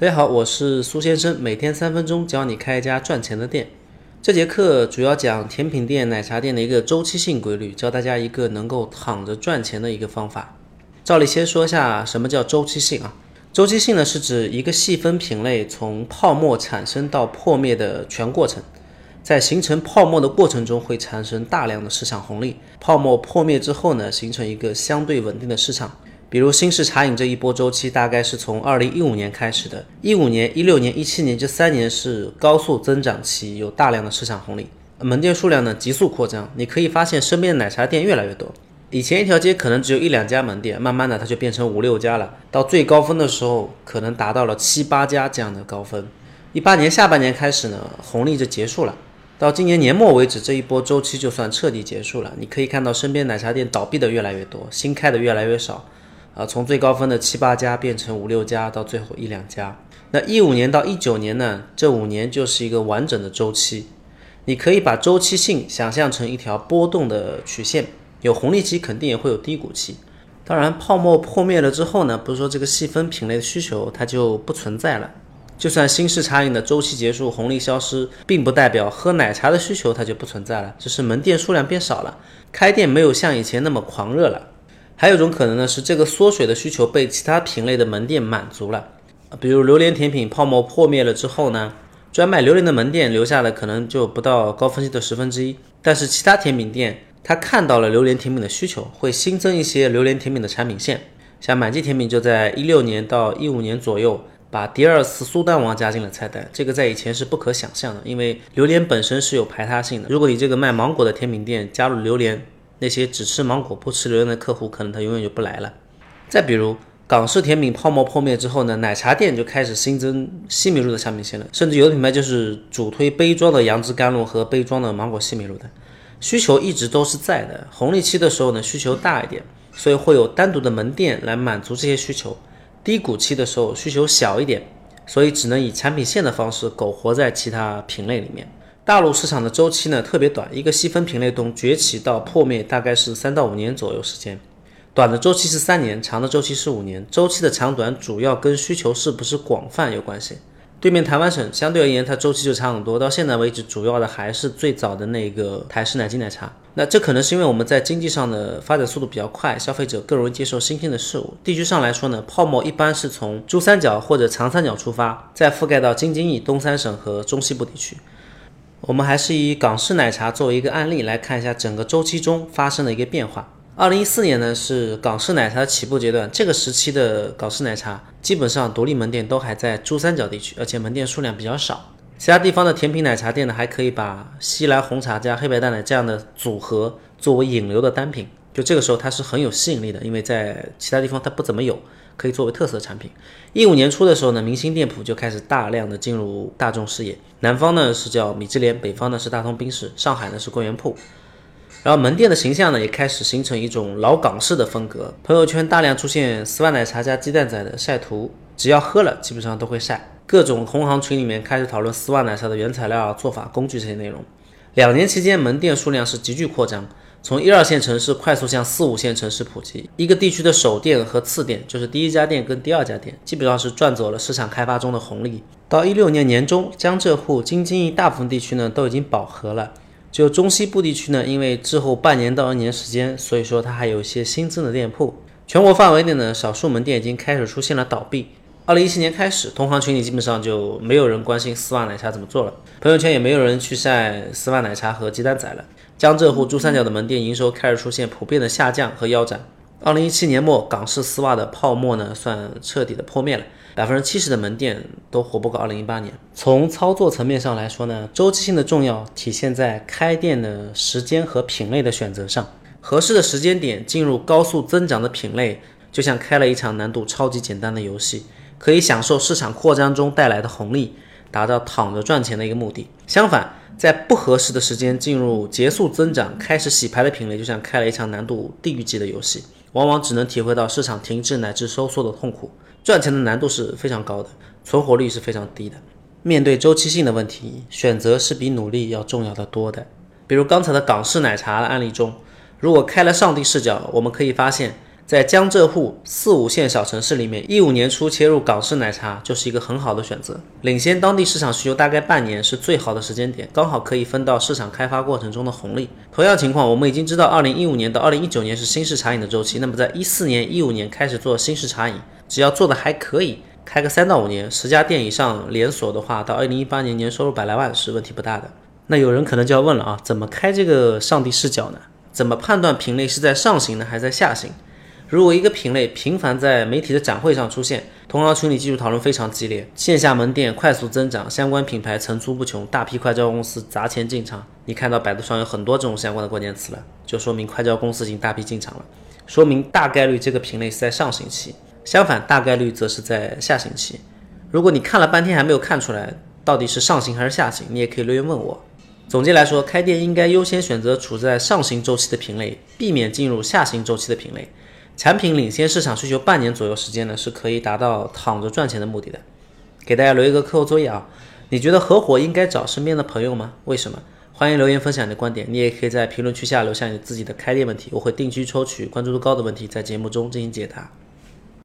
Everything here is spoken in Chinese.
大家好，我是苏先生，每天三分钟教你开一家赚钱的店。这节课主要讲甜品店、奶茶店的一个周期性规律，教大家一个能够躺着赚钱的一个方法。照例先说一下什么叫周期性啊？周期性呢是指一个细分品类从泡沫产生到破灭的全过程。在形成泡沫的过程中，会产生大量的市场红利。泡沫破灭之后呢，形成一个相对稳定的市场。比如新式茶饮这一波周期，大概是从二零一五年开始的，一五年、一六年、一七年这三年是高速增长期，有大量的市场红利，门店数量呢急速扩张。你可以发现身边的奶茶店越来越多。以前一条街可能只有一两家门店，慢慢的它就变成五六家了。到最高峰的时候，可能达到了七八家这样的高峰。一八年下半年开始呢，红利就结束了。到今年年末为止，这一波周期就算彻底结束了。你可以看到身边奶茶店倒闭的越来越多，新开的越来越少，啊，从最高峰的七八家变成五六家，到最后一两家。那一五年到一九年呢？这五年就是一个完整的周期。你可以把周期性想象成一条波动的曲线，有红利期，肯定也会有低谷期。当然，泡沫破灭了之后呢，不是说这个细分品类的需求它就不存在了。就算新式茶饮的周期结束，红利消失，并不代表喝奶茶的需求它就不存在了，只是门店数量变少了，开店没有像以前那么狂热了。还有一种可能呢，是这个缩水的需求被其他品类的门店满足了。比如榴莲甜品泡沫破灭了之后呢，专卖榴莲的门店留下的可能就不到高峰期的十分之一，但是其他甜品店他看到了榴莲甜品的需求，会新增一些榴莲甜品的产品线，像满记甜品就在一六年到一五年左右。把第二次苏丹王加进了菜单，这个在以前是不可想象的，因为榴莲本身是有排他性的。如果你这个卖芒果的甜品店加入榴莲，那些只吃芒果不吃榴莲的客户，可能他永远就不来了。再比如港式甜品泡沫破灭之后呢，奶茶店就开始新增西米露的产品线了，甚至有的品牌就是主推杯装的杨枝甘露和杯装的芒果西米露的，需求一直都是在的。红利期的时候呢，需求大一点，所以会有单独的门店来满足这些需求。低谷期的时候需求小一点，所以只能以产品线的方式苟活在其他品类里面。大陆市场的周期呢特别短，一个细分品类从崛起到破灭大概是三到五年左右时间，短的周期是三年，长的周期是五年。周期的长短主要跟需求是不是广泛有关系。对面台湾省相对而言，它周期就长很多。到现在为止，主要的还是最早的那个台式奶精奶茶。那这可能是因为我们在经济上的发展速度比较快，消费者更容易接受新鲜的事物。地区上来说呢，泡沫一般是从珠三角或者长三角出发，再覆盖到京津冀东三省和中西部地区。我们还是以港式奶茶作为一个案例来看一下整个周期中发生的一个变化。二零一四年呢是港式奶茶的起步阶段，这个时期的港式奶茶基本上独立门店都还在珠三角地区，而且门店数量比较少。其他地方的甜品奶茶店呢，还可以把西来红茶加黑白蛋奶这样的组合作为引流的单品，就这个时候它是很有吸引力的，因为在其他地方它不怎么有，可以作为特色产品。一五年初的时候呢，明星店铺就开始大量的进入大众视野，南方呢是叫米芝莲，北方呢是大通冰室，上海呢是桂圆铺。然后门店的形象呢，也开始形成一种老港式的风格。朋友圈大量出现丝袜奶茶加鸡蛋仔的晒图，只要喝了，基本上都会晒。各种同行群里面开始讨论丝袜奶茶的原材料、做法、工具这些内容。两年期间，门店数量是急剧扩张，从一二线城市快速向四五线城市普及。一个地区的首店和次店，就是第一家店跟第二家店，基本上是赚走了市场开发中的红利。到一六年年中，江浙沪、京津冀大部分地区呢，都已经饱和了。就中西部地区呢，因为滞后半年到一年时间，所以说它还有一些新增的店铺。全国范围内呢，少数门店已经开始出现了倒闭。二零一七年开始，同行群里基本上就没有人关心丝袜奶茶怎么做了，朋友圈也没有人去晒丝袜奶茶和鸡蛋仔了。江浙沪珠三角的门店营收开始出现普遍的下降和腰斩。二零一七年末，港式丝袜的泡沫呢，算彻底的破灭了。百分之七十的门店都活不过二零一八年。从操作层面上来说呢，周期性的重要体现在开店的时间和品类的选择上。合适的时间点进入高速增长的品类，就像开了一场难度超级简单的游戏，可以享受市场扩张中带来的红利，达到躺着赚钱的一个目的。相反，在不合适的时间进入结束增长、开始洗牌的品类，就像开了一场难度地狱级的游戏，往往只能体会到市场停滞乃至收缩的痛苦。赚钱的难度是非常高的，存活率是非常低的。面对周期性的问题，选择是比努力要重要的多的。比如刚才的港式奶茶的案例中，如果开了上帝视角，我们可以发现，在江浙沪四五线小城市里面，一五年初切入港式奶茶就是一个很好的选择，领先当地市场需求大概半年是最好的时间点，刚好可以分到市场开发过程中的红利。同样情况，我们已经知道，二零一五年到二零一九年是新式茶饮的周期，那么在一四年、一五年开始做新式茶饮，只要做的还可以，开个三到五年，十家店以上连锁的话，到二零一八年年收入百来万是问题不大的。那有人可能就要问了啊，怎么开这个上帝视角呢？怎么判断品类是在上行呢，还是在下行？如果一个品类频繁在媒体的展会上出现，同行群里技术讨论非常激烈，线下门店快速增长，相关品牌层出不穷，大批快招公司砸钱进场。你看到百度上有很多这种相关的关键词了，就说明快招公司已经大批进场了，说明大概率这个品类是在上行期。相反，大概率则是在下行期。如果你看了半天还没有看出来到底是上行还是下行，你也可以留言问我。总结来说，开店应该优先选择处在上行周期的品类，避免进入下行周期的品类。产品领先市场需求半年左右时间呢，是可以达到躺着赚钱的目的的。给大家留一个课后作业啊，你觉得合伙应该找身边的朋友吗？为什么？欢迎留言分享你的观点，你也可以在评论区下留下你自己的开店问题，我会定期抽取关注度高的问题，在节目中进行解答。